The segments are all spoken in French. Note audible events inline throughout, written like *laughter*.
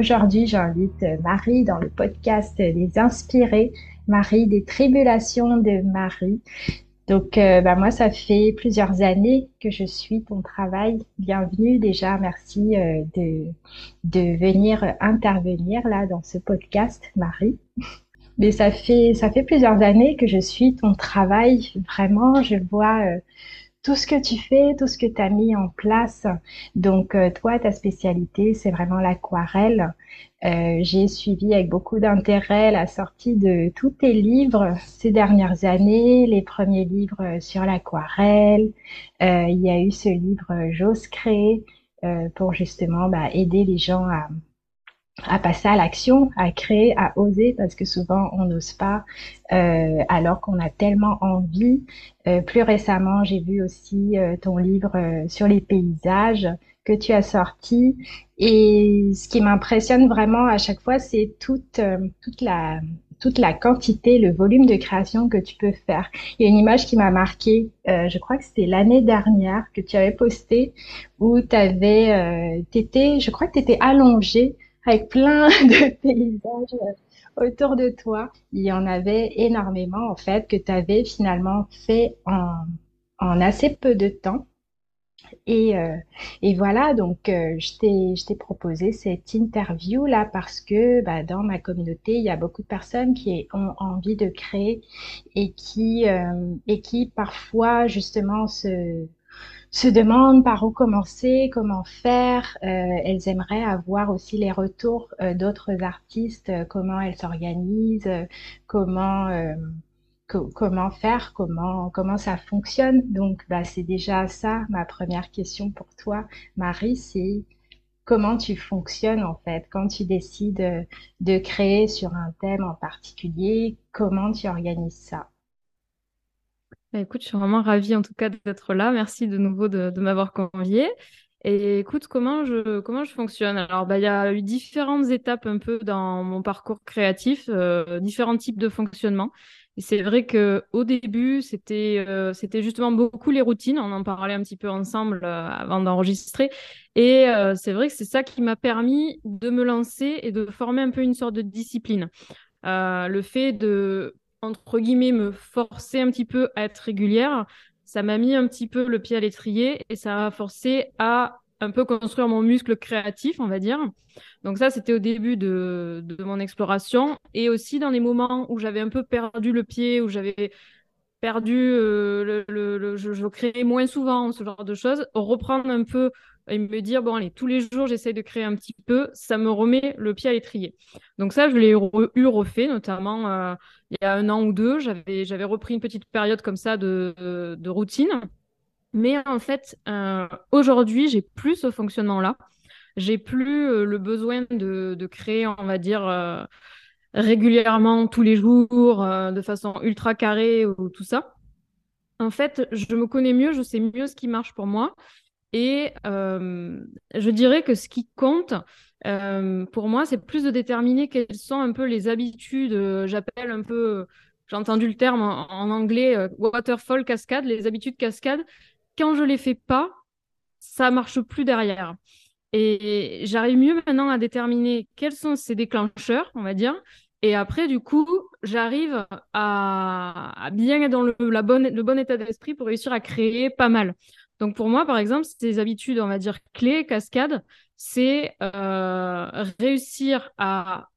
Aujourd'hui, j'invite Marie dans le podcast Les Inspirés, Marie des Tribulations de Marie. Donc, euh, bah, moi, ça fait plusieurs années que je suis ton travail. Bienvenue déjà, merci euh, de, de venir intervenir là dans ce podcast, Marie. Mais ça fait ça fait plusieurs années que je suis ton travail. Vraiment, je vois euh, tout ce que tu fais, tout ce que tu as mis en place. Donc, euh, toi, ta spécialité, c'est vraiment l'aquarelle. Euh, j'ai suivi avec beaucoup d'intérêt la sortie de tous tes livres ces dernières années, les premiers livres sur l'aquarelle. Euh, il y a eu ce livre J'ose créer pour justement bah, aider les gens à, à passer à l'action, à créer, à oser, parce que souvent on n'ose pas, euh, alors qu'on a tellement envie. Euh, plus récemment, j'ai vu aussi euh, ton livre euh, sur les paysages que tu as sorti, et ce qui m'impressionne vraiment à chaque fois, c'est toute euh, toute la toute la quantité, le volume de création que tu peux faire. Il y a une image qui m'a marqué, je crois que c'était l'année dernière que tu avais posté, où tu avais, t'étais, je crois que tu étais allongée avec plein *laughs* de paysages euh, autour de toi. Il y en avait énormément, en fait, que tu avais finalement fait en, en assez peu de temps. Et, euh, et voilà, donc euh, je t'ai proposé cette interview là parce que bah, dans ma communauté, il y a beaucoup de personnes qui ont envie de créer et qui, euh, et qui parfois justement se, se demandent par où commencer, comment faire. Euh, elles aimeraient avoir aussi les retours euh, d'autres artistes, euh, comment elles s'organisent, comment comment faire, comment comment ça fonctionne. Donc bah c'est déjà ça ma première question pour toi, Marie, c'est comment tu fonctionnes en fait quand tu décides de créer sur un thème en particulier, comment tu organises ça? Bah, écoute, je suis vraiment ravie en tout cas d'être là. Merci de nouveau de, m'avoir convié. Et écoute, comment je, comment je fonctionne? Alors, bah, il y a eu différentes étapes un peu dans mon parcours créatif, euh, différents types de fonctionnement. Et c'est vrai que au début, c'était euh, c'était justement beaucoup les routines. On en parlait un petit peu ensemble euh, avant d'enregistrer. Et c'est vrai que c'est ça qui m'a permis de me lancer et de former un peu une sorte de discipline. le fait de entre guillemets, me forcer un petit peu à être régulière, ça m'a mis un petit peu le pied à l'étrier et ça m'a forcé à un peu construire mon muscle créatif, on va dire. Donc ça, c'était au début de, de, mon exploration et aussi dans les moments où j'avais un peu perdu le pied, où j'avais perdu, euh, le, le, je, je, créais moins souvent, ce genre de choses, reprendre un peu et me dire, bon, allez, tous les jours, j'essaie de créer un petit peu, ça me remet le pied à l'étrier. Donc ça, je l'ai eu refait, notamment euh, il y a un an ou deux, j'avais, j'avais repris une petite période comme ça de, de, routine. Mais en fait, euh, aujourd'hui, j'ai plus ce fonctionnement-là. J'ai plus euh, le besoin de, de, créer, on va dire, euh, régulièrement, tous les jours, de façon ultra carrée ou tout ça. En fait, je me connais mieux, je sais mieux ce qui marche pour moi. Et je dirais que ce qui compte, euh, pour moi, c'est plus de déterminer quelles sont un peu les habitudes, euh, j'appelle un peu, j'ai entendu le terme en, anglais, euh, waterfall cascade, les habitudes cascade. Quand je les fais pas, ça marche plus derrière. Et j'arrive mieux maintenant à déterminer quels sont ces déclencheurs, on va dire. Et après, du coup, j'arrive à, bien être dans le bon état d'esprit pour réussir à créer pas mal. Donc pour moi, par exemple, ces habitudes, on va dire clés, cascades, c'est euh, réussir à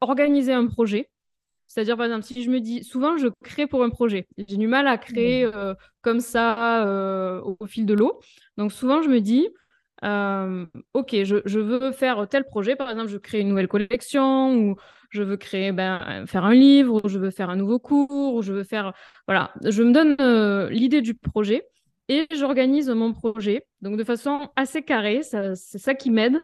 organiser un projet, C'est-à-dire, par exemple, si je me dis, souvent, je crée pour un projet. J'ai du mal à créer euh, comme ça euh, au, fil de l'eau. Donc, souvent, je me dis, euh, OK, je, veux faire tel projet. Par exemple, je crée une nouvelle collection ou je veux créer, ben, faire un livre ou je veux faire un nouveau cours ou je veux faire. Voilà, je me donne l'idée du projet et j'organise mon projet. Donc, de façon assez carrée, c'est ça qui m'aide.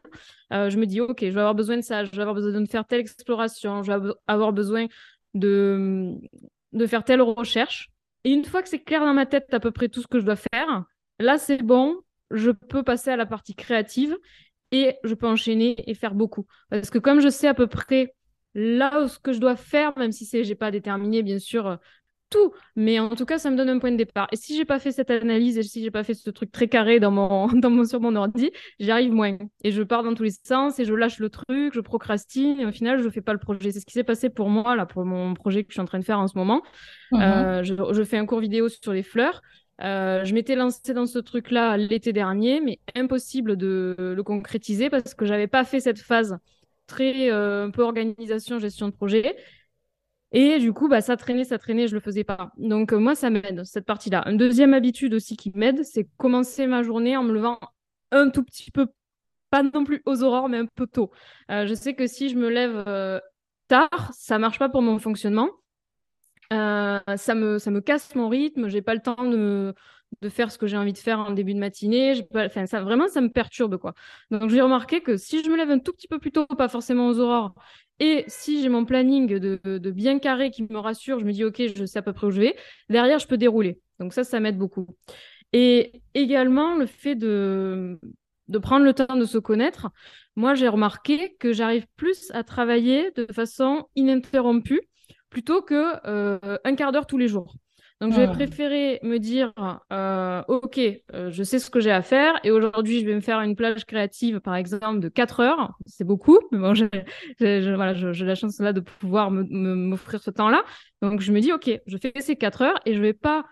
je me dis, OK, je vais avoir besoin de ça, je vais avoir besoin de faire telle exploration, je vais avoir besoin de, de faire telle recherche. Et une fois que c'est clair dans ma tête à peu près tout ce que je dois faire, là c'est bon, je peux passer à la partie créative et je peux enchaîner et faire beaucoup. Parce que comme je sais à peu près là où ce que je dois faire, même si c'est j'ai pas déterminé bien sûr tout, mais en tout cas, ça me donne un point de départ. Et si j'ai pas fait cette analyse et si j'ai pas fait ce truc très carré dans mon, *laughs* dans mon, sur mon ordi, j'y arrive moins. Et je pars dans tous les sens et je lâche le truc, je procrastine et au final, je fais pas le projet. C'est ce qui s'est passé pour moi, là, pour mon projet que je suis en train de faire en ce moment. Mhm. Euh, je, je, fais un cours vidéo sur les fleurs. Euh, je m'étais lancée dans ce truc-là l'été dernier, mais impossible de le concrétiser parce que j'avais pas fait cette phase très euh, un peu organisation, gestion de projet. Et du coup, bah, ça traînait, ça traînait, je le faisais pas. Donc euh, moi, ça m'aide, cette partie-là. Une deuxième habitude aussi qui m'aide, c'est commencer ma journée en me levant un tout petit peu, pas non plus aux aurores, mais un peu tôt. Euh, je sais que si je me lève euh, tard, ça marche pas pour mon fonctionnement. ça, me, ça me casse mon rythme, j'ai pas le temps de, de faire ce que j'ai envie de faire en début de matinée. Enfin, ça, vraiment, ça me perturbe, quoi. Donc, j'ai remarqué que si je me lève un tout petit peu plus tôt, pas forcément aux aurores, et si j'ai mon planning de, bien carré qui me rassure, je me dis, OK, je sais à peu près où je vais, derrière, je peux dérouler. Donc ça, ça m'aide beaucoup. Et également, le fait de, prendre le temps de se connaître, moi, j'ai remarqué que j'arrive plus à travailler de façon ininterrompue plutôt que euh, un quart d'heure tous les jours. Donc, j'ai préféré me dire, euh, OK, euh, je sais ce que j'ai à faire et aujourd'hui, je vais me faire une plage créative, par exemple, de 4 heures. C'est beaucoup, mais bon, *laughs* j'ai la chance là de pouvoir m'offrir ce temps-là. Donc, je me dis, OK, je fais ces 4 heures et je vais pas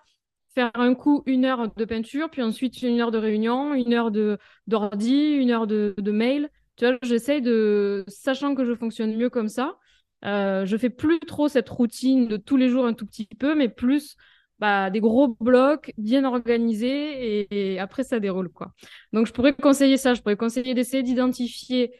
faire un coup une heure de peinture, puis ensuite une heure de réunion, une heure d'ordi, une heure de, de mail. Tu vois, j'essaye de, sachant que je fonctionne mieux comme ça, euh, je fais plus trop cette routine de tous les jours un tout petit peu, mais plus bah, des gros blocs bien organisés et, après ça déroule quoi. Donc je pourrais conseiller ça, je pourrais conseiller d'essayer d'identifier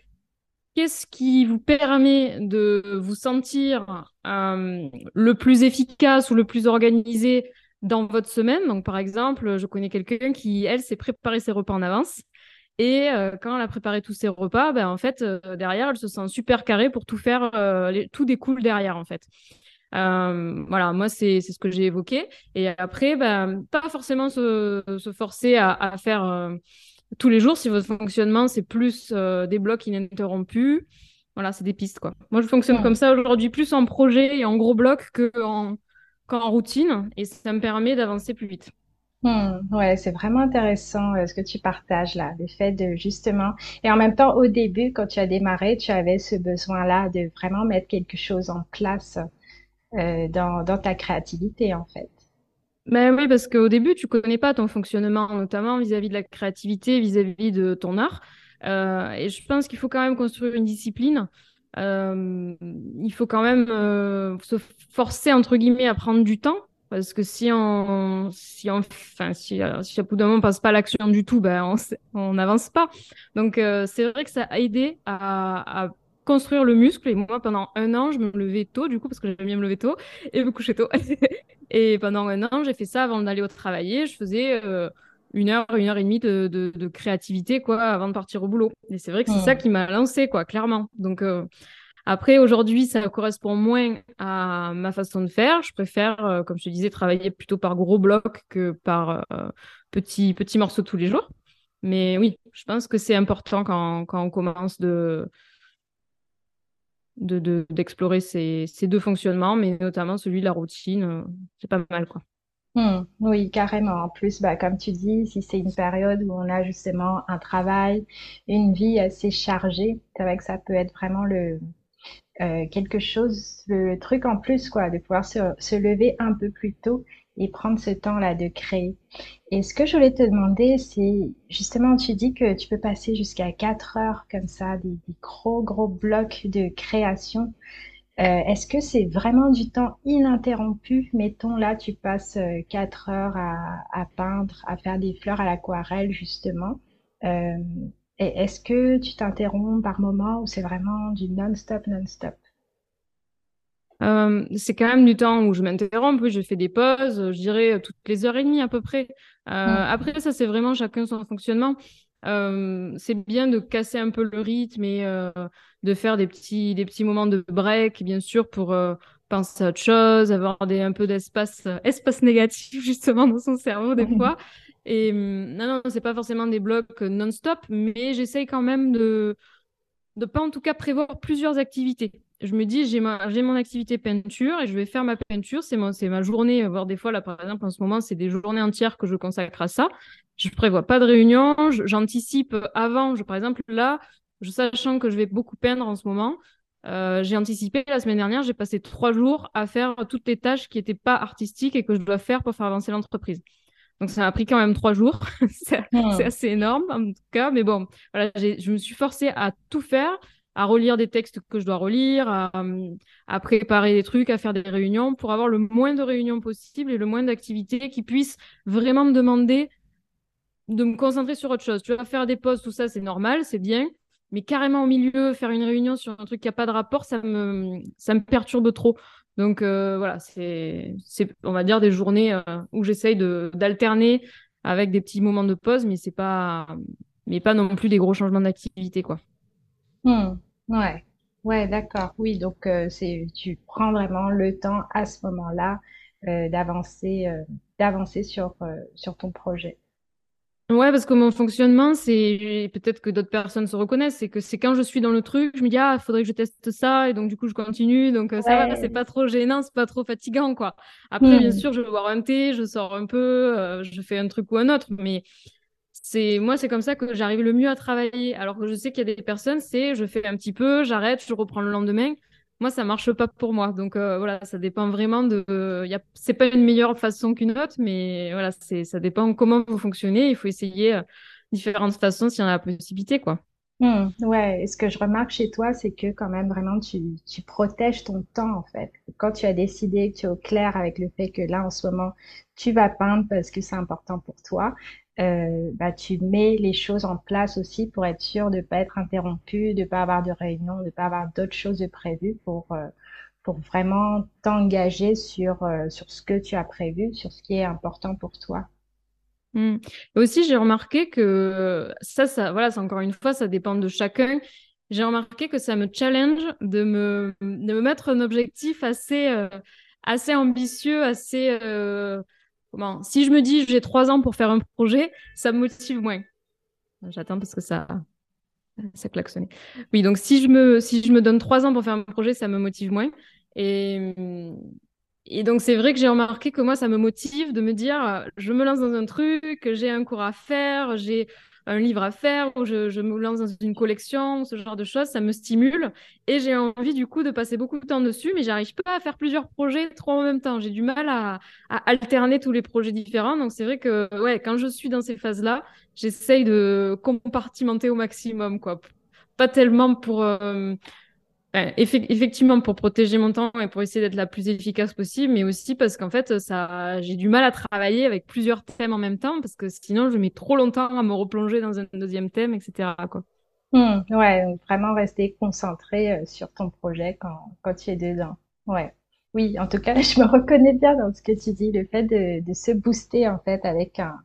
qu'est-ce qui vous permet de vous sentir euh, le plus efficace ou le plus organisé dans votre semaine. Donc par exemple, je connais quelqu'un qui elle s'est préparé ses repas en avance. Et euh, quand elle a préparé tous ses repas, ben, en fait, euh, derrière, elle se sent super carrée pour tout faire, tout découle derrière, en fait. Euh, voilà, moi, c'est ce que j'ai évoqué. Et après, ben, pas forcément se, se forcer à, à faire euh, tous les jours si votre fonctionnement, c'est plus euh, des blocs ininterrompus. Voilà, c'est des pistes, quoi. Moi, je fonctionne comme ça aujourd'hui, plus en projet et en gros blocs qu'en en routine. Et ça me permet d'avancer plus vite. Hmm, ouais, c'est vraiment intéressant ce que tu partages là, le fait de justement, et en même temps, au début, quand tu as démarré, tu avais ce besoin-là de vraiment mettre quelque chose en place euh, dans, ta créativité, en fait. Ben oui, parce qu'au début, tu connais pas ton fonctionnement, notamment vis-à-vis de la créativité, vis-à-vis de ton art. Euh, et je pense qu'il faut quand même construire une discipline. Euh, il faut quand même se forcer, entre guillemets, à prendre du temps. Parce que si on, si on, enfin, si, si à bout d'un moment on passe pas l'action du tout, ben on n'avance pas. Donc c'est vrai que ça a aidé à construire le muscle. Et moi, pendant un an, je me levais tôt, du coup, parce que j'aime bien me lever tôt et me coucher tôt. *laughs* et pendant un an, j'ai fait ça avant d'aller au travail. Je faisais euh, une heure, une heure et demie de, de, créativité, quoi, avant de partir au boulot. Et c'est vrai que c'est ça qui m'a lancé, quoi, clairement. Donc, euh, après, aujourd'hui, ça correspond moins à ma façon de faire. Je préfère, euh, comme je te disais, travailler plutôt par gros blocs que par petits, petits morceaux tous les jours. Mais oui, je pense que c'est important quand, quand on commence de d'explorer de, ces, ces, deux fonctionnements, mais notamment celui de la routine, euh, c'est pas mal quoi. Hmm, oui, carrément. En plus, bah, comme tu dis, si c'est une période où on a justement un travail, une vie assez chargée, c'est vrai que ça peut être vraiment le euh, quelque chose, le, truc en plus, quoi, de pouvoir se, se lever un peu plus tôt et prendre ce temps-là de créer. Et ce que je voulais te demander, c'est justement, tu dis que tu peux passer jusqu'à 4 heures comme ça, des, gros, gros blocs de création. Est-ce que c'est vraiment du temps ininterrompu? Mettons là, tu passes quatre heures à, à peindre, à faire des fleurs à l'aquarelle justement. Euh, est-ce que tu t'interromps par moment ou c'est vraiment du non-stop, non-stop? Euh, c'est quand même du temps où je m'interromps, je fais des pauses, je dirais toutes les heures et demie à peu près. Euh, Mm. après, ça, c'est vraiment chacun son fonctionnement. Euh, c'est bien de casser un peu le rythme et euh, de faire des petits, des petits moments de break, bien sûr, pour euh, penser à autre chose, avoir des, un peu d'espace euh, espace négatif, *laughs* justement, dans son cerveau, des fois. Et hum, non, non, c'est pas forcément des blocs non-stop, mais j'essaye quand même de de pas en tout cas prévoir plusieurs activités. Je me dis, j'ai ma, j'ai mon activité peinture et je vais faire ma peinture. C'est c'est ma journée, voire des fois, là, par exemple, en ce moment, c'est des journées entières que je consacre à ça. Je prévois pas de réunion, j'anticipe avant. Je, par exemple, là, je sachant que je vais beaucoup peindre en ce moment, euh, j'ai anticipé la semaine dernière, j'ai passé trois jours à faire toutes les tâches qui n'étaient pas artistiques et que je dois faire pour faire avancer l'entreprise. Donc ça m'a pris quand même trois jours. *laughs* c'est c'est assez énorme en tout cas. Mais bon, voilà, j'ai- je me suis forcée à tout faire, à relire des textes que je dois relire, à, euh, à préparer des trucs, à faire des réunions pour avoir le moins de réunions possible et le moins d'activités qui puissent vraiment me demander de me concentrer sur autre chose. Tu vas faire des pauses, tout ça, c'est normal, c'est bien. Mais carrément au milieu, faire une réunion sur un truc qui n'a pas de rapport, ça me, ça me perturbe trop. Donc euh, voilà, c'est, on va dire, des journées euh, où j'essaye d'alterner avec des petits moments de pause, mais c'est pas, mais pas non plus des gros changements d'activité, quoi. Hmm, ouais, ouais, d'accord. Oui, donc euh, c'est tu prends vraiment le temps à ce moment-là euh, d'avancer, euh, d'avancer sur euh, sur ton projet. Ouais, parce que mon fonctionnement, c'est peut-être que d'autres personnes se reconnaissent, c'est que c'est quand je suis dans le truc, je me dis ah, il faudrait que je teste ça, et donc du coup je continue, donc euh, ça va, c'est pas trop gênant, c'est pas trop fatigant, quoi. Après, bien Hmm, sûr, je vais boire un thé, je sors un peu, euh, je fais un truc ou un autre, mais c'est moi, c'est comme ça que j'arrive le mieux à travailler. Alors que je sais qu'il y a des personnes, c'est je fais un petit peu, j'arrête, je reprends le lendemain. Moi, ça marche pas pour moi. Donc euh, voilà, ça dépend vraiment de. Il a... C'est pas une meilleure façon qu'une autre, mais voilà, c'est ça dépend comment vous fonctionnez. Il faut essayer euh, différentes façons s'il y en a la possibilité, quoi. hmm, ouais. Et ce que je remarque chez toi, c'est que quand même vraiment tu tu protèges ton temps en fait. Quand tu as décidé que tu es au clair avec le fait que là en ce moment tu vas peindre parce que c'est important pour toi. Euh, bah, tu mets les choses en place aussi pour être sûr de pas être interrompu, de pas avoir de réunion, de pas avoir d'autres choses prévues pour euh, pour vraiment t'engager sur euh, sur ce que tu as prévu, sur ce qui est important pour toi. Mm. Et aussi, j'ai remarqué que ça, ça, voilà, c'est encore une fois, ça dépend de chacun. J'ai remarqué que ça me challenge de me, de me mettre un objectif assez, assez ambitieux, assez, comment, si je me dis j'ai trois ans pour faire un projet, ça me motive moins. J'attends parce que ça, ça klaxonnait. Oui, donc si je me, si je me donne trois ans pour faire un projet, ça me motive moins. Et, et donc, c'est vrai que j'ai remarqué que moi, ça me motive de me dire, euh, je me lance dans un truc, j'ai un cours à faire, j'ai un livre à faire, ou je, me lance dans une collection, ce genre de choses, ça me stimule. Et j'ai envie, du coup, de passer beaucoup de temps dessus, mais j'arrive pas à faire plusieurs projets trop en même temps. J'ai du mal à, alterner tous les projets différents. Donc, c'est vrai que, ouais, quand je suis dans ces phases-là, j'essaye de compartimenter au maximum, quoi. Pas tellement pour, euh, effectivement, pour protéger mon temps et pour essayer d'être la plus efficace possible, mais aussi parce qu'en fait, ça, j'ai du mal à travailler avec plusieurs thèmes en même temps, parce que sinon, je mets trop longtemps à me replonger dans un deuxième thème, etc.. Hmm, ouais, vraiment rester concentré euh, sur ton projet quand, quand tu es dedans. Ouais. Oui, en tout cas, *laughs* je me reconnais bien dans ce que tu dis, le fait de, de se booster en fait avec un,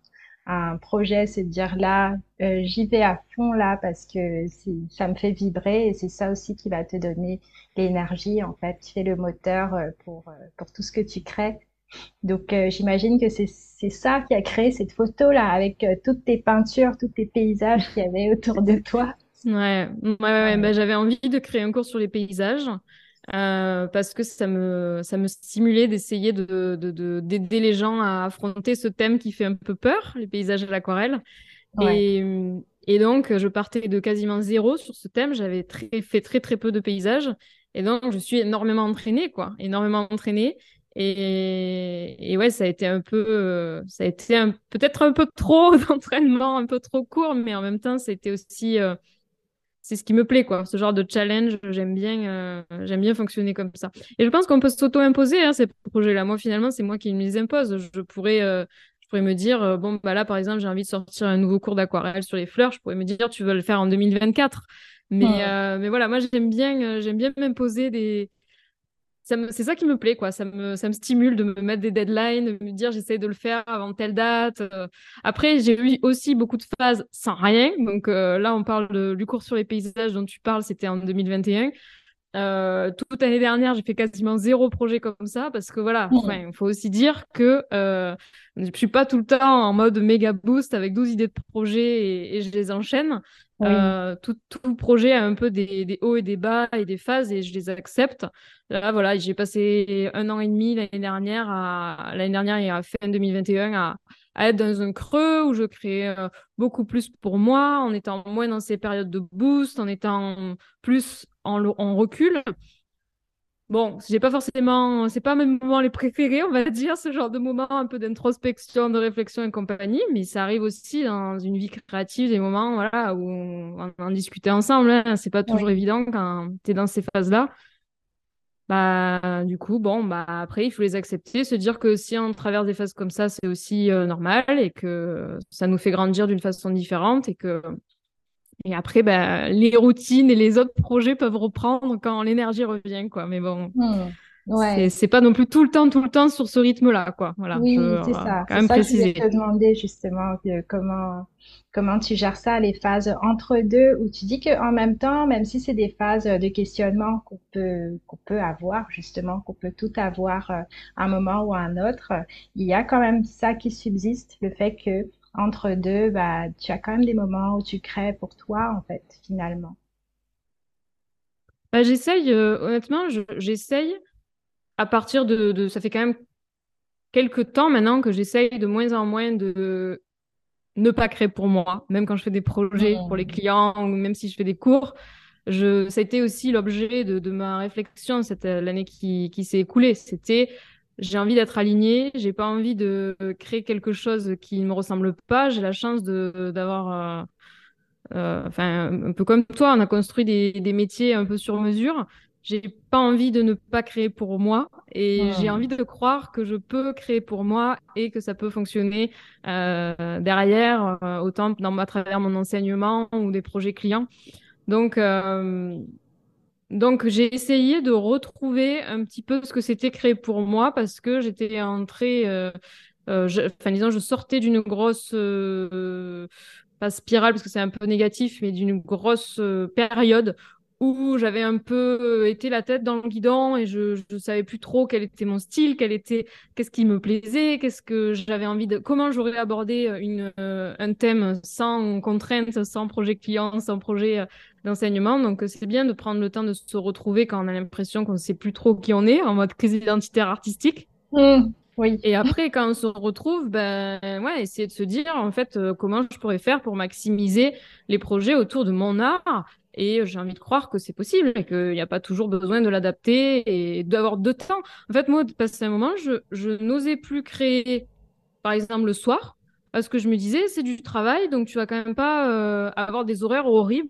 un projet, c'est de dire là, euh, j'y vais à fond là parce que ça me fait vibrer et c'est ça aussi qui va te donner l'énergie en fait, qui fait le moteur euh, pour, euh, pour tout ce que tu crées. Donc euh, j'imagine que c'est c'est ça qui a créé cette photo là avec euh, toutes tes peintures, tous tes paysages qu'il y avait autour de toi. Ouais, ouais, ouais, ouais, bah, j'avais envie de créer un cours sur les paysages euh, parce que ça me, ça me stimulait d'essayer de, de, de- d'aider les gens à affronter ce thème qui fait un peu peur, les paysages à l'aquarelle. Ouais. Et, et donc, je partais de quasiment zéro sur ce thème. J'avais très, fait très, très peu de paysages. Et donc, je suis énormément entraînée, quoi. Énormément entraînée. Et, et ouais, ça a été un peu, euh, ça a été peut-être un peu trop *laughs* d'entraînement, un peu trop court, mais en même temps, c'était aussi, euh, c'est ce qui me plaît, quoi. Ce genre de challenge, j'aime bien, euh, j'aime bien fonctionner comme ça. Et je pense qu'on peut s'auto-imposer hein, ces projets-là. Moi, finalement, c'est moi qui me les impose. Je pourrais, euh, je pourrais me dire, euh, bon, bah là, par exemple, j'ai envie de sortir un nouveau cours d'aquarelle sur les fleurs. Je pourrais me dire, tu veux le faire en 2024. Mais, mais voilà, moi, j'aime bien, j'aime bien m'imposer des, c'est ça qui me plaît, quoi. Ça me, ça me stimule de me mettre des deadlines, de me dire j'essaie de le faire avant telle date. Euh. Après, j'ai eu aussi beaucoup de phases sans rien. Donc euh, là, on parle du cours sur les paysages dont tu parles, c'était en 2021. Euh, toute l'année dernière, j'ai fait quasiment zéro projet comme ça parce que voilà, il faut aussi dire que euh, je suis pas tout le temps en mode méga boost avec 12 idées de projets et, je les enchaîne. Euh, tout, tout, projet a un peu des, des, hauts et des bas et des phases et je les accepte. Là, voilà, j'ai passé un an et demi l'année dernière, à, l'année dernière et à fin 2021 à, être dans un creux où je créais euh, beaucoup plus pour moi, en étant moins dans ces périodes de boost, en étant plus en recul. Bon, j'ai pas forcément, c'est pas mes moments les préférés, on va *laughs* dire, ce genre de moment un peu d'introspection, de réflexion et compagnie, mais ça arrive aussi dans une vie créative, des moments voilà, où on, en discutait ensemble. Hein. C'est pas toujours évident quand tu es dans ces phases-là. Bah, du coup, bon, bah, après, il faut les accepter, se dire que si on traverse des phases comme ça, c'est aussi euh, normal et que ça nous fait grandir d'une façon différente et que et après, ben, les routines et les autres projets peuvent reprendre quand l'énergie revient, quoi. Mais bon, mmh. ouais. c'est pas non plus tout le temps, tout le temps sur ce rythme-là, quoi. Voilà. Oui, c'est ça. Quand même ça préciser. je voulais te demander justement comment comment tu gères ça, les phases entre deux, où tu dis qu'en même temps, même si c'est des phases de questionnement qu'on peut qu'on peut avoir justement, qu'on peut tout avoir à euh, un moment ou à un autre, il y a quand même ça qui subsiste, le fait que entre deux, bah, tu as quand même des moments où tu crées pour toi, en fait, finalement. Bah, j'essaye, euh, honnêtement, j'essaye à partir de, Ça fait quand même quelques temps maintenant que j'essaye de moins en moins de ne pas créer pour moi, même quand je fais des projets pour les clients ou même si je fais des cours. Je, ça a été aussi l'objet de, ma réflexion cette l'année qui, qui s'est écoulée. C'était j'ai envie d'être alignée, j'ai pas envie de créer quelque chose qui ne me ressemble pas. J'ai la chance de d'avoir, euh, euh, enfin, un peu comme toi, on a construit des, des métiers un peu sur mesure. J'ai pas envie de ne pas créer pour moi et j'ai envie de croire que je peux créer pour moi et que ça peut fonctionner euh, derrière, autant dans, à travers mon enseignement ou des projets clients. Donc, donc, j'ai essayé de retrouver un petit peu ce que c'était créé pour moi parce que j'étais entrée, euh, euh, enfin, disons, je sortais d'une grosse, euh, pas spirale parce que c'est un peu négatif, mais d'une grosse période où j'avais un peu euh, été la tête dans le guidon et je ne savais plus trop quel était mon style, quel était qu'est-ce qui me plaisait, qu'est-ce que j'avais envie de comment j'aurais abordé euh, une, euh, un thème sans contrainte, sans projet client, sans projet d'enseignement. Donc c'est bien de prendre le temps de se retrouver quand on a l'impression qu'on ne sait plus trop qui on est en mode crise identitaire artistique. Mmh, oui. Et après, quand on se retrouve, ben ouais, essayer de se dire en fait comment je pourrais faire pour maximiser les projets autour de mon art et j'ai envie de croire que c'est possible et qu'il n'y a pas toujours besoin de l'adapter et d'avoir de temps. En fait, moi, passé un moment, je, je n'osais plus créer, par exemple, le soir, parce que je me disais, c'est du travail, donc tu vas quand même pas euh, avoir des horaires horribles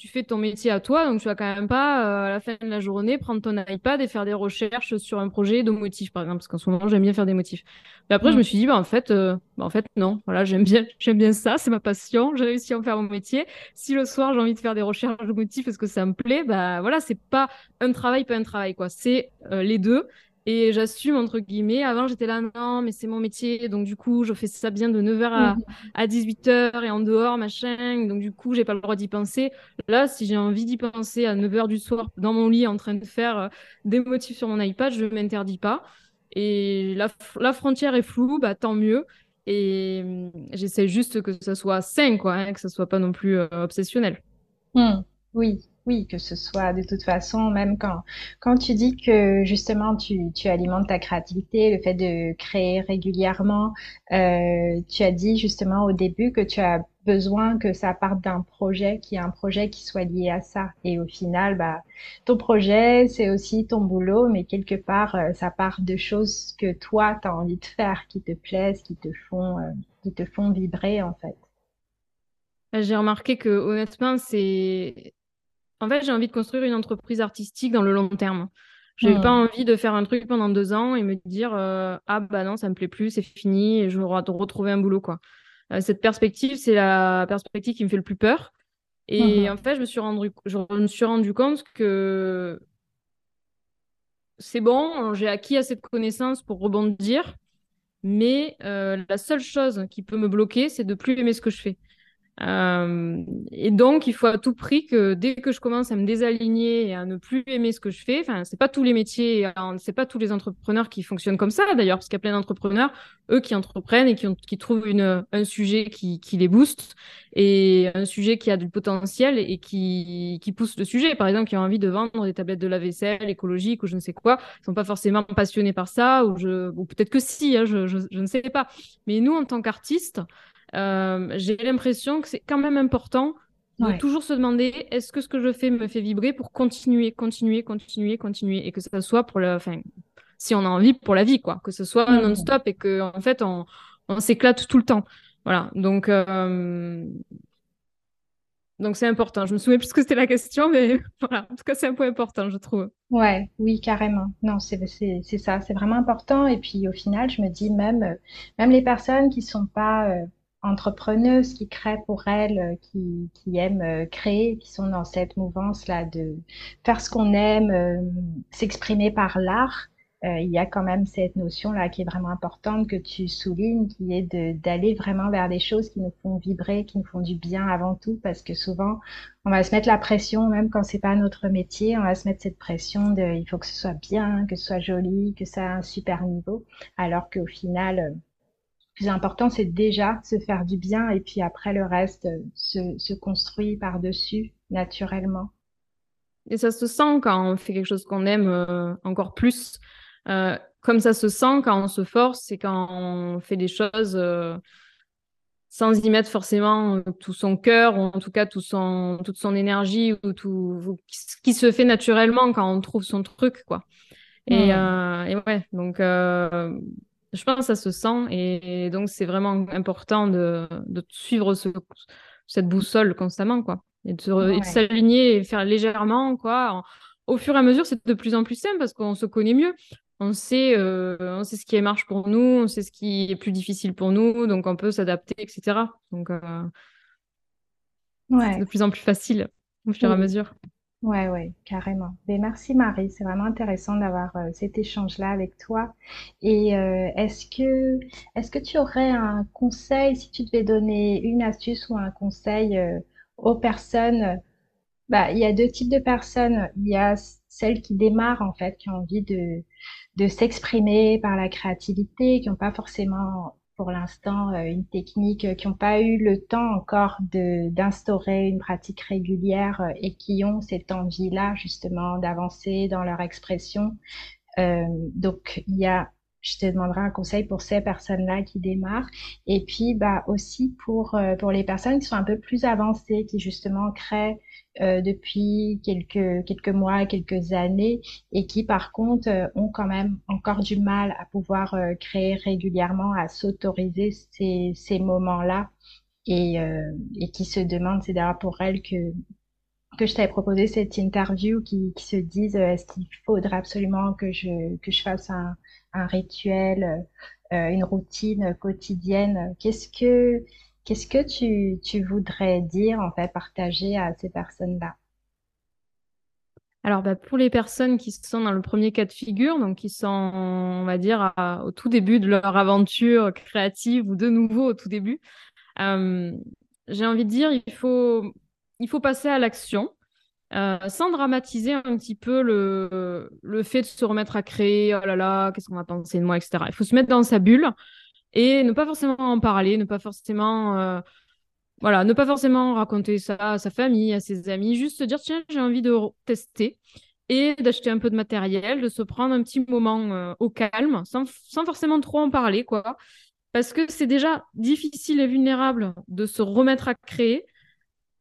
tu fais ton métier à toi, donc tu vas quand même pas, euh, à la fin de la journée, prendre ton iPad et faire des recherches sur un projet de motifs, par exemple, parce qu'en ce moment, j'aime bien faire des motifs. Mais après, je me suis dit, bah, en fait, euh, bah, en fait, non, voilà, j'aime bien, *laughs* j'aime bien ça, c'est ma passion, j'ai réussi à en faire mon métier. Si le soir, j'ai envie de faire des recherches de motifs parce que ça me plaît, bah, voilà, c'est pas un travail, pas un travail, quoi. C'est euh, les deux. Et j'assume, entre guillemets. Avant, j'étais là, non, mais c'est mon métier. Donc, du coup, je fais ça bien de 9h à, mhm. à 18h et en dehors, machin. Donc, du coup, j'ai pas le droit d'y penser. Là, si j'ai envie d'y penser à 9h du soir dans mon lit en train de faire euh, des motifs sur mon iPad, je m'interdis pas. Et la, la, frontière est floue, bah, tant mieux. Et hum, j'essaie juste que ça soit sain, quoi, hein, que ça soit pas non plus euh, obsessionnel. Hmm. Oui, oui, que ce soit de toute façon, même quand, quand tu dis que justement tu, tu alimentes ta créativité, le fait de créer régulièrement, euh, tu as dit justement au début que tu as besoin que ça parte d'un projet, qui est un projet qui soit lié à ça. Et au final, bah, ton projet, c'est aussi ton boulot, mais quelque part, euh, ça part de choses que toi, tu as envie de faire, qui te plaisent, qui te font, euh, qui te font vibrer, en fait. J'ai remarqué que honnêtement, c'est en fait, j'ai envie de construire une entreprise artistique dans le long terme. J'ai n'ai pas hmm. envie de faire un truc pendant deux ans et me dire euh, ah bah non ça me plaît plus c'est fini et je vais retrouver un boulot quoi. Euh, cette perspective c'est la perspective qui me fait le plus peur et hmm. en fait je me suis rendu je me suis rendu compte que c'est bon j'ai acquis assez de connaissances pour rebondir mais euh, la seule chose qui peut me bloquer c'est de plus aimer ce que je fais. Euh, et donc, il faut à tout prix que dès que je commence à me désaligner et à ne plus aimer ce que je fais, enfin, c'est pas tous les métiers, hein, c'est pas tous les entrepreneurs qui fonctionnent comme ça d'ailleurs, parce qu'il y a plein d'entrepreneurs, eux, qui entreprennent et qui, trouvent une, un sujet qui, les booste et un sujet qui a du potentiel et qui, qui pousse le sujet. Par exemple, qui ont envie de vendre des tablettes de lave-vaisselle écologiques ou je ne sais quoi, ils sont pas forcément passionnés par ça ou, peut-être que si, hein, je ne sais pas. Mais nous, en tant qu'artistes, euh, j'ai l'impression que c'est quand même important de toujours se demander est-ce que ce que je fais me fait vibrer pour continuer, continuer, continuer, continuer, et que ça soit pour la, enfin, si on a envie pour la vie, quoi, que ce soit non-stop et que en fait on, on s'éclate tout le temps. Voilà, donc euh... donc c'est important. Je me souviens plus ce que c'était la question, mais *laughs* voilà, en tout cas c'est un point important, je trouve. Ouais, oui, carrément. Non, c'est c'est ça, c'est vraiment important. Et puis au final, je me dis même même les personnes qui sont pas euh, entrepreneuses qui créent pour elles, euh, qui, qui aiment euh, créer, qui sont dans cette mouvance-là de faire ce qu'on aime, euh, s'exprimer par l'art. il y a quand même cette notion-là qui est vraiment importante que tu soulignes, qui est d'aller vraiment vers des choses qui nous font vibrer, qui nous font du bien avant tout, parce que souvent on va se mettre la pression, même quand c'est pas notre métier, on va se mettre cette pression de il faut que ce soit bien, que ce soit joli, que ça a un super niveau, alors qu'au final plus important, c'est déjà se faire du bien et puis après le reste euh, se, se construit par-dessus naturellement. Et ça se sent quand on fait quelque chose qu'on aime euh, encore plus. Euh, comme ça se sent quand on se force et quand on fait des choses euh, sans y mettre forcément tout son cœur ou en tout cas tout son, toute son énergie ou tout ce qui se fait naturellement quand on trouve son truc quoi. Et, mmh. et ouais, donc je pense que ça se sent et, donc c'est vraiment important de, de suivre ce, cette boussole constamment, quoi. Et de, s'aligner et faire légèrement, quoi. au fur et à mesure, c'est de plus en plus simple parce qu'on se connaît mieux. On sait, euh, on sait ce qui marche pour nous, on sait ce qui est plus difficile pour nous, donc on peut s'adapter, etc. Donc, euh, ouais. c'est de plus en plus facile au fur et à mesure. Ouais, ouais, carrément. Mais merci Marie, c'est vraiment intéressant d'avoir euh, cet échange-là avec toi. Et euh, est-ce que est-ce que tu aurais un conseil si tu devais donner une astuce ou un conseil euh, aux personnes? Bah, il y a deux types de personnes. Il y a celles qui démarrent en fait, qui ont envie de de s'exprimer par la créativité, qui n'ont pas forcément pour l'instant euh, une technique euh, qui n'ont pas eu le temps encore d'instaurer une pratique régulière euh, et qui ont cette envie-là justement d'avancer dans leur expression. donc il y a je te demanderai un conseil pour ces personnes-là qui démarrent. Et puis, bah, aussi pour, pour les personnes qui sont un peu plus avancées, qui justement créent euh, depuis quelques, quelques mois, quelques années, et qui par contre euh, ont quand même encore du mal à pouvoir euh, créer régulièrement, à s'autoriser ces, ces moments-là, et, et qui se demandent, c'est d'ailleurs pour elles que que je t'avais proposé cette interview qui, qui se disent est-ce qu'il faudrait absolument que je que je fasse un, un rituel, une routine quotidienne. Qu'est-ce que Qu'est-ce que tu, tu voudrais dire, en fait, partager à ces personnes-là? Alors, bah, pour les personnes qui sont dans le premier cas de figure, donc qui sont, on va dire, au tout début de leur aventure créative ou de nouveau au tout début, euh, j'ai envie de dire, il faut, il faut passer à l'action. Euh, sans dramatiser un petit peu le, le fait de se remettre à créer, oh là là, qu'est-ce qu'on va penser de moi, etc. Il faut se mettre dans sa bulle et ne pas forcément en parler, ne pas forcément, euh, voilà, ne pas forcément raconter ça à sa famille, à ses amis, juste se dire tiens, j'ai envie de tester et d'acheter un peu de matériel, de se prendre un petit moment euh, au calme, sans, sans, forcément trop en parler, quoi. Parce que c'est déjà difficile et vulnérable de se remettre à créer.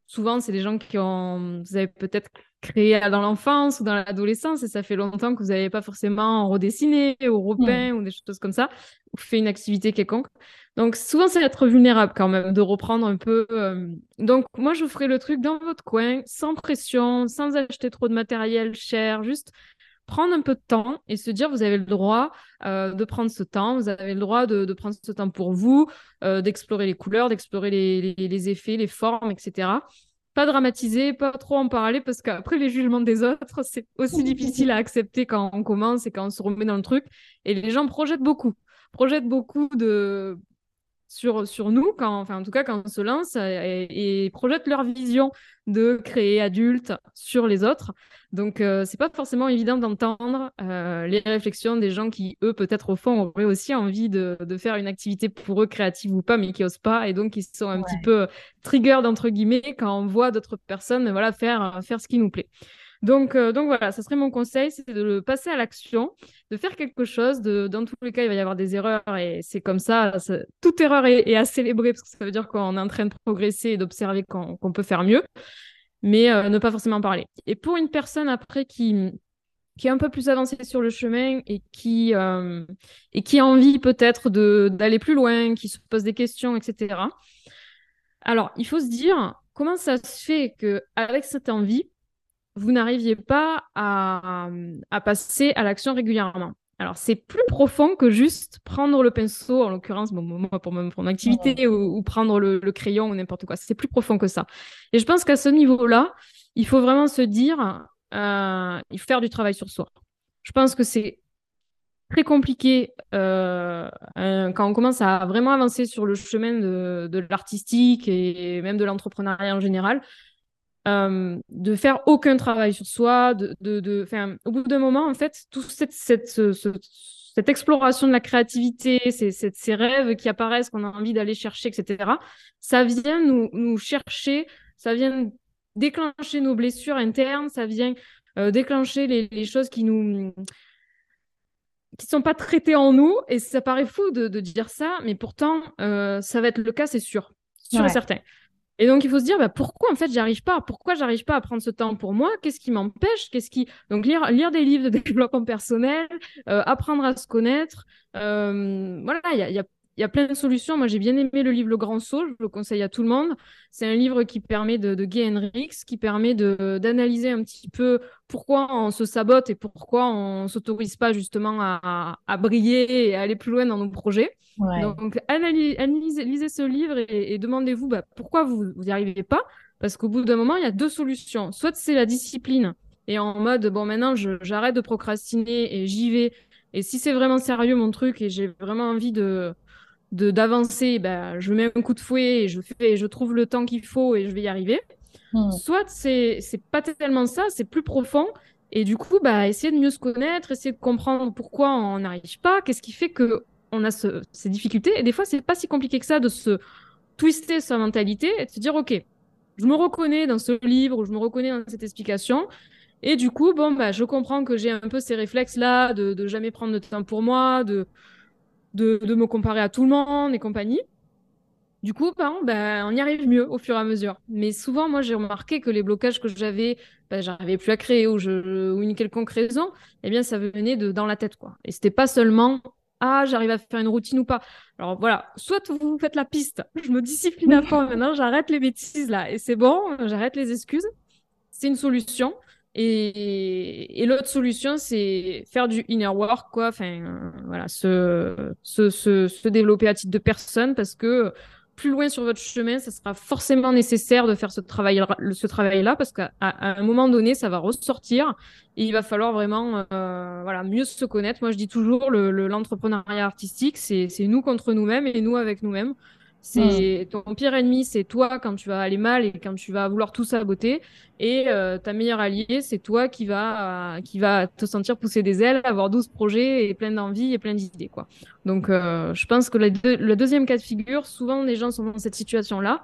Souvent, c'est des gens qui ont, vous avez peut-être créé dans l'enfance ou dans l'adolescence et ça fait longtemps que vous n'avez pas forcément redessiné ou repeint ou des choses comme ça ou fait une activité quelconque. Donc souvent, c'est être vulnérable quand même, de reprendre un peu. Euh, donc moi, je ferai le truc dans votre coin, sans pression, sans acheter trop de matériel cher, juste prendre un peu de temps et se dire, vous avez le droit euh, de prendre ce temps, vous avez le droit de, prendre ce temps pour vous, euh, d'explorer les couleurs, d'explorer les, effets, les formes, etc. Pas dramatiser, pas trop en parler, parce qu'après les jugements des autres, c'est aussi difficile à accepter quand on commence et quand on se remet dans le truc. Et les gens projettent beaucoup projettent beaucoup de, sur, sur nous, quand, enfin en tout cas quand on se lance, euh, et, projettent leur vision de créer adulte sur les autres. Donc euh, c'est pas forcément évident d'entendre euh, les réflexions des gens qui, eux, peut-être au fond, auraient aussi envie de, de, faire une activité pour eux, créative ou pas, mais qui osent pas, et donc qui sont un petit peu triggered, entre guillemets, quand on voit d'autres personnes voilà, faire, faire ce qui nous plaît. Donc, euh, donc voilà, ça serait mon conseil, c'est de passer à l'action, de faire quelque chose. De, dans tous les cas, il va y avoir des erreurs et c'est comme ça. toute erreur est, à célébrer parce que ça veut dire qu'on est en train de progresser et d'observer qu'on peut faire mieux, mais euh, ne pas forcément parler. Et pour une personne après qui qui est un peu plus avancée sur le chemin et qui, euh, et qui a envie peut-être d'aller plus loin, qui se pose des questions, etc. Alors, il faut se dire comment ça se fait qu'avec cette envie, vous n'arriviez pas à, passer à l'action régulièrement. Alors, c'est plus profond que juste prendre le pinceau, en l'occurrence, moi, pour, mon, activité, ou, prendre le, crayon ou n'importe quoi. C'est plus profond que ça. Et je pense qu'à ce niveau-là, il faut vraiment se dire, euh, il faut faire du travail sur soi. Je pense que c'est très compliqué euh, quand on commence à vraiment avancer sur le chemin de, de l'artistique et même de l'entrepreneuriat en général. Euh, de faire aucun travail sur soi, de, de, au bout d'un moment, en fait, toute cette, cette, cette exploration de la créativité, ces, ces, rêves qui apparaissent, qu'on a envie d'aller chercher, etc., ça vient nous, nous chercher, ça vient déclencher nos blessures internes, ça vient euh, déclencher les, les, choses qui nous qui sont pas traitées en nous, et ça paraît fou de, de dire ça, mais pourtant, euh, ça va être le cas, c'est sûr, sûr et certain. Et donc, il faut se dire, bah, pourquoi en fait j'arrive pas? Pourquoi j'arrive pas à prendre ce temps pour moi? Qu'est-ce qui m'empêche? Qu'est-ce qui Donc lire, lire des livres de *laughs* développement personnel, euh, apprendre à se connaître. Euh, voilà, il y a, y a il y a plein de solutions. Moi, j'ai bien aimé le livre Le Grand Saut, je le conseille à tout le monde. C'est un livre qui permet de, de Gay Hendrix, qui permet d'analyser un petit peu pourquoi on se sabote et pourquoi on s'autorise pas justement à, à, briller et à aller plus loin dans nos projets. Donc, analysez, lisez ce livre et, demandez-vous bah, pourquoi vous n'y arrivez pas? Parce qu'au bout d'un moment, il y a deux solutions. Soit c'est la discipline et en mode, bon, maintenant, j'arrête de procrastiner et j'y vais. Et si c'est vraiment sérieux mon truc et j'ai vraiment envie de, d'avancer, bah, je mets un coup de fouet et je fais, je trouve le temps qu'il faut et je vais y arriver. Hmm. Soit c'est c'est pas tellement ça, c'est plus profond et du coup bah essayer de mieux se connaître, essayer de comprendre pourquoi on n'arrive pas, qu'est-ce qui fait que on a ce, ces difficultés et des fois c'est pas si compliqué que ça de se twister sa mentalité et de se dire ok, je me reconnais dans ce livre ou je me reconnais dans cette explication. Et du coup, bon, bah, je comprends que j'ai un peu ces réflexes-là de, de jamais prendre de temps pour moi, de, de, me comparer à tout le monde et compagnie. Du coup, ben, ben, on y arrive mieux au fur et à mesure. Mais souvent, moi, j'ai remarqué que les blocages que j'avais, ben, j'arrivais plus à créer ou, je, ou une quelconque raison, eh bien, ça venait de dans la tête, quoi. Et c'était pas seulement ah, j'arrive à faire une routine ou pas. Alors voilà, soit vous faites la piste, *laughs* je me discipline à *laughs* fond maintenant, j'arrête les bêtises là, et c'est bon, j'arrête les excuses. C'est une solution. Et, l'autre solution, c'est faire du inner work, quoi. Enfin, voilà, se, se, se, développer à titre de personne parce que plus loin sur votre chemin, ça sera forcément nécessaire de faire ce travail, ce travail-là parce qu'à un moment donné, ça va ressortir et il va falloir vraiment, euh, voilà, mieux se connaître. Moi, je dis toujours, l'entrepreneuriat le, artistique, c'est nous contre nous-mêmes et nous avec nous-mêmes. C'est ton pire ennemi, c'est toi quand tu vas aller mal et quand tu vas vouloir tout saboter. Et euh, ta meilleure alliée, c'est toi qui va euh, qui va te sentir pousser des ailes, avoir 12 projets et plein d'envie et plein d'idées quoi. Donc euh, je pense que le deuxième cas de figure, souvent les gens sont dans cette situation-là.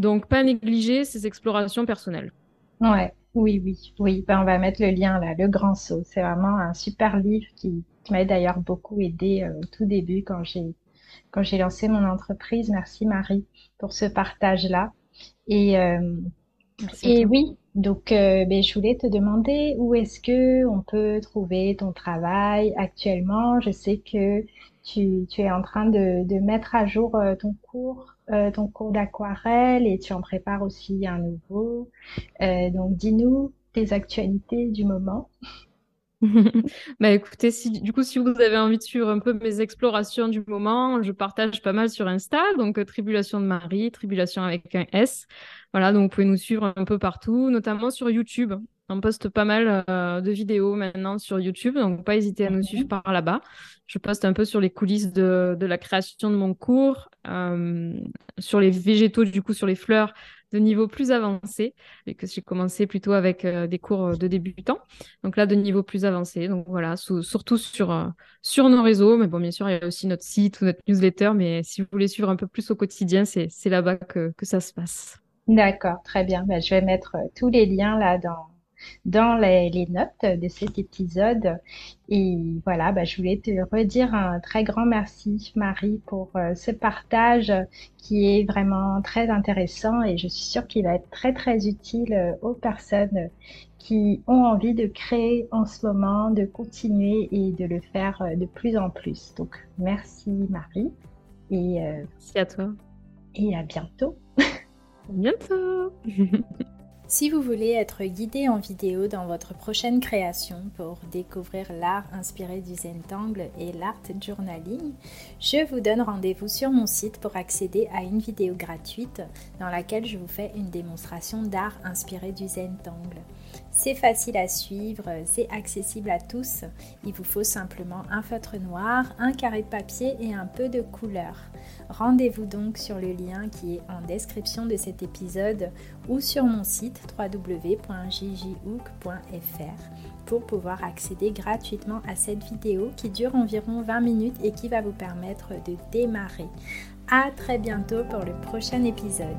Donc pas négliger ces explorations personnelles. Ouais, oui, oui, oui. Ben, on va mettre le lien là, le grand saut. C'est vraiment un super livre qui, qui m'a d'ailleurs beaucoup aidé au tout début quand j'ai quand j'ai lancé mon entreprise. Merci Marie pour ce partage-là. Et, euh, et oui, donc euh, ben, je voulais te demander où est-ce que on peut trouver ton travail actuellement. Je sais que tu, tu es en train de, de mettre à jour euh, ton cours, ton cours d'aquarelle et tu en prépares aussi un nouveau. Donc, dis-nous tes actualités du moment. *laughs* bah écoutez, si, du coup, si vous avez envie de suivre un peu mes explorations du moment, je partage pas mal sur Insta, donc Tribulation de Marie, Tribulation avec un S. Voilà, donc vous pouvez nous suivre un peu partout, notamment sur YouTube. On poste pas mal euh, de vidéos maintenant sur YouTube, donc pas hésiter à nous suivre mhm. par là-bas. Je poste un peu sur les coulisses de, de la création de mon cours, euh, sur les végétaux, du coup sur les fleurs de niveau plus avancé, et que j'ai commencé plutôt avec euh, des cours de débutants. Donc là, de niveau plus avancé. Donc voilà, surtout sur, sur nos réseaux. Mais bon, bien sûr, il y a aussi notre site ou notre newsletter. Mais si vous voulez suivre un peu plus au quotidien, c'est là-bas que, que ça se passe. D'accord, très bien. Ben, je vais mettre tous les liens là dans, dans les, notes de cet épisode. Et voilà, bah, je voulais te redire un très grand merci, Marie, pour euh, ce partage qui est vraiment très intéressant et je suis sûre qu'il va être très, très utile euh, aux personnes qui ont envie de créer en ce moment, de continuer et de le faire euh, de plus en plus. Donc, merci, Marie. Et, merci à toi. Et à bientôt. à bientôt. *laughs* Si vous voulez être guidé en vidéo dans votre prochaine création pour découvrir l'art inspiré du Zentangle et l'art journaling, je vous donne rendez-vous sur mon site pour accéder à une vidéo gratuite dans laquelle je vous fais une démonstration d'art inspiré du Zentangle. C'est facile à suivre, c'est accessible à tous. Il vous faut simplement un feutre noir, un carré de papier et un peu de couleur. Rendez-vous donc sur le lien qui est en description de cet épisode ou sur mon site www.jjhook.fr pour pouvoir accéder gratuitement à cette vidéo qui dure environ 20 minutes et qui va vous permettre de démarrer. À très bientôt pour le prochain épisode.